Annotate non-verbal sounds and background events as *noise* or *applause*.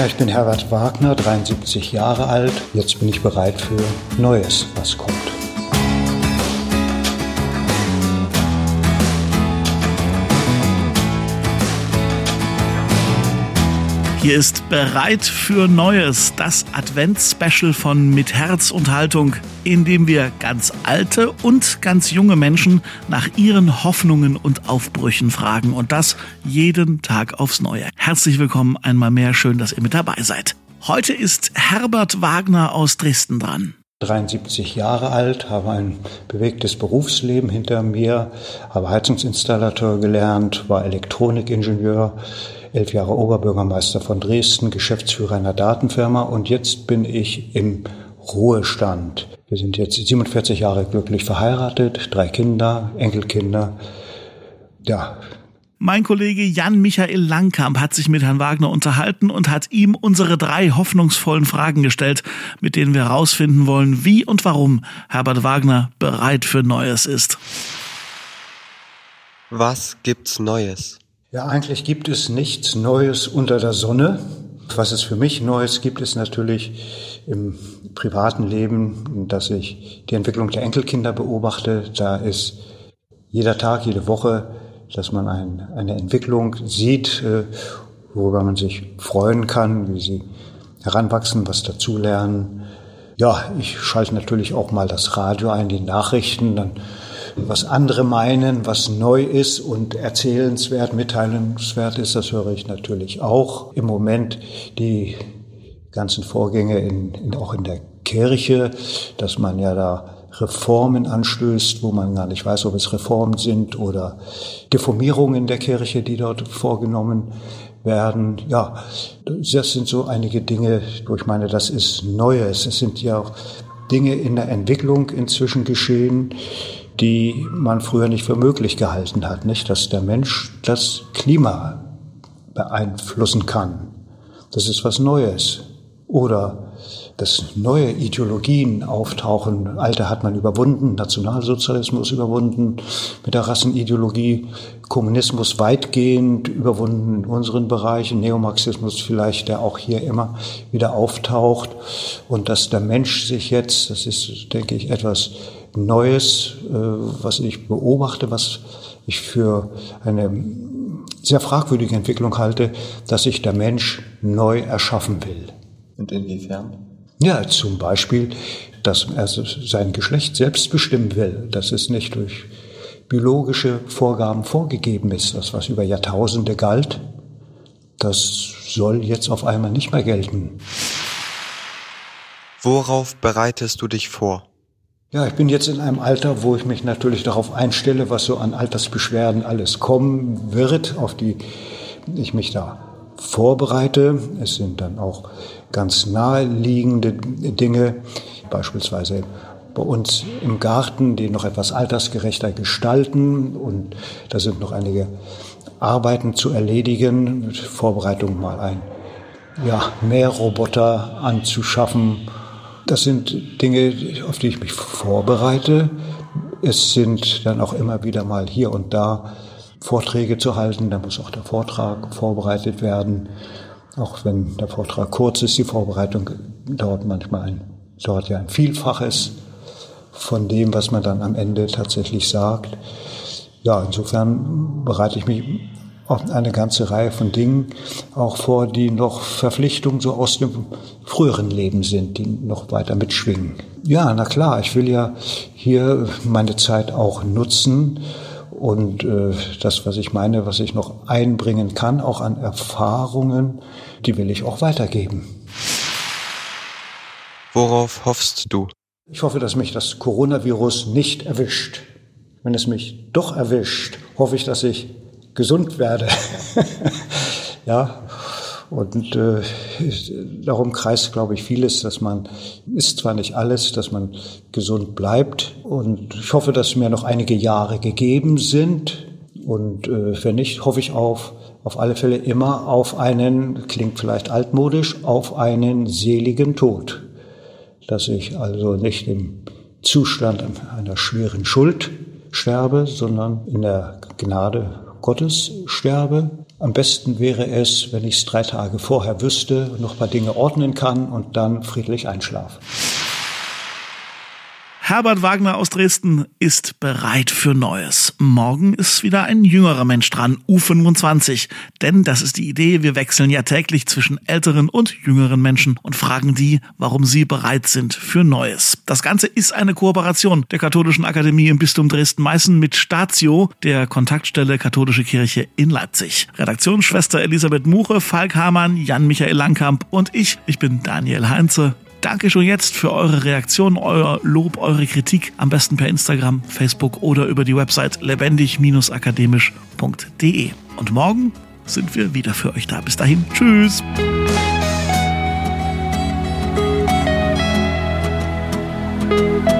Ja, ich bin Herbert Wagner, 73 Jahre alt. Jetzt bin ich bereit für Neues, was kommt. Hier ist Bereit für Neues, das Advents-Special von Mit Herz und Haltung, in dem wir ganz alte und ganz junge Menschen nach ihren Hoffnungen und Aufbrüchen fragen und das jeden Tag aufs Neue. Herzlich willkommen einmal mehr, schön, dass ihr mit dabei seid. Heute ist Herbert Wagner aus Dresden dran. 73 Jahre alt, habe ein bewegtes Berufsleben hinter mir, habe Heizungsinstallateur gelernt, war Elektronikingenieur, elf Jahre Oberbürgermeister von Dresden, Geschäftsführer einer Datenfirma und jetzt bin ich im Ruhestand. Wir sind jetzt 47 Jahre glücklich verheiratet, drei Kinder, Enkelkinder. Ja. Mein Kollege Jan-Michael Langkamp hat sich mit Herrn Wagner unterhalten und hat ihm unsere drei hoffnungsvollen Fragen gestellt, mit denen wir herausfinden wollen, wie und warum Herbert Wagner bereit für Neues ist. Was gibt's Neues? Ja, eigentlich gibt es nichts Neues unter der Sonne. Was es für mich Neues gibt, ist natürlich im privaten Leben, dass ich die Entwicklung der Enkelkinder beobachte. Da ist jeder Tag, jede Woche, dass man ein, eine Entwicklung sieht, äh, worüber man sich freuen kann, wie sie heranwachsen, was dazulernen. Ja, ich schalte natürlich auch mal das Radio ein, die Nachrichten, dann was andere meinen, was neu ist und erzählenswert, mitteilungswert ist, das höre ich natürlich auch. Im Moment die ganzen Vorgänge in, in, auch in der Kirche, dass man ja da Reformen anstößt, wo man gar nicht weiß, ob es Reformen sind oder Deformierungen der Kirche, die dort vorgenommen werden. Ja, das sind so einige Dinge, wo ich meine, das ist Neues. Es sind ja auch Dinge in der Entwicklung inzwischen geschehen, die man früher nicht für möglich gehalten hat, nicht, dass der Mensch das Klima beeinflussen kann. Das ist was Neues. Oder dass neue Ideologien auftauchen. Alte hat man überwunden, Nationalsozialismus überwunden, mit der Rassenideologie, Kommunismus weitgehend überwunden in unseren Bereichen, Neomarxismus vielleicht, der auch hier immer wieder auftaucht. Und dass der Mensch sich jetzt, das ist, denke ich, etwas Neues, äh, was ich beobachte, was ich für eine sehr fragwürdige Entwicklung halte, dass sich der Mensch neu erschaffen will. Und inwiefern? Ja, zum Beispiel, dass er sein Geschlecht selbst bestimmen will, dass es nicht durch biologische Vorgaben vorgegeben ist, das was über Jahrtausende galt, das soll jetzt auf einmal nicht mehr gelten. Worauf bereitest du dich vor? Ja, ich bin jetzt in einem Alter, wo ich mich natürlich darauf einstelle, was so an Altersbeschwerden alles kommen wird, auf die ich mich da vorbereite. Es sind dann auch ganz naheliegende Dinge, beispielsweise bei uns im Garten, die noch etwas altersgerechter gestalten. Und da sind noch einige Arbeiten zu erledigen, mit Vorbereitung mal ein ja, Mähroboter anzuschaffen das sind Dinge, auf die ich mich vorbereite. Es sind dann auch immer wieder mal hier und da Vorträge zu halten. Da muss auch der Vortrag vorbereitet werden. Auch wenn der Vortrag kurz ist, die Vorbereitung dauert manchmal ein, dauert ja ein Vielfaches von dem, was man dann am Ende tatsächlich sagt. Ja, insofern bereite ich mich auch eine ganze Reihe von Dingen auch vor, die noch Verpflichtungen so aus dem früheren Leben sind, die noch weiter mitschwingen. Ja, na klar, ich will ja hier meine Zeit auch nutzen und äh, das, was ich meine, was ich noch einbringen kann, auch an Erfahrungen, die will ich auch weitergeben. Worauf hoffst du? Ich hoffe, dass mich das Coronavirus nicht erwischt. Wenn es mich doch erwischt, hoffe ich, dass ich gesund werde. *laughs* ja, und äh, darum kreist, glaube ich, vieles, dass man, ist zwar nicht alles, dass man gesund bleibt. Und ich hoffe, dass mir noch einige Jahre gegeben sind. Und äh, wenn nicht, hoffe ich auf, auf alle Fälle immer auf einen, klingt vielleicht altmodisch, auf einen seligen Tod. Dass ich also nicht im Zustand einer schweren Schuld sterbe, sondern in der Gnade Gottes sterbe. Am besten wäre es, wenn ich es drei Tage vorher wüsste, noch ein paar Dinge ordnen kann und dann friedlich einschlafe. Herbert Wagner aus Dresden ist bereit für Neues. Morgen ist wieder ein jüngerer Mensch dran, U25. Denn das ist die Idee, wir wechseln ja täglich zwischen älteren und jüngeren Menschen und fragen die, warum sie bereit sind für Neues. Das Ganze ist eine Kooperation der Katholischen Akademie im Bistum Dresden-Meißen mit Statio, der Kontaktstelle Katholische Kirche in Leipzig. Redaktionsschwester Elisabeth Muche, Falk Hamann, Jan-Michael Langkamp und ich, ich bin Daniel Heinze. Danke schon jetzt für eure Reaktion, euer Lob, eure Kritik. Am besten per Instagram, Facebook oder über die Website lebendig-akademisch.de. Und morgen sind wir wieder für euch da. Bis dahin, tschüss. Musik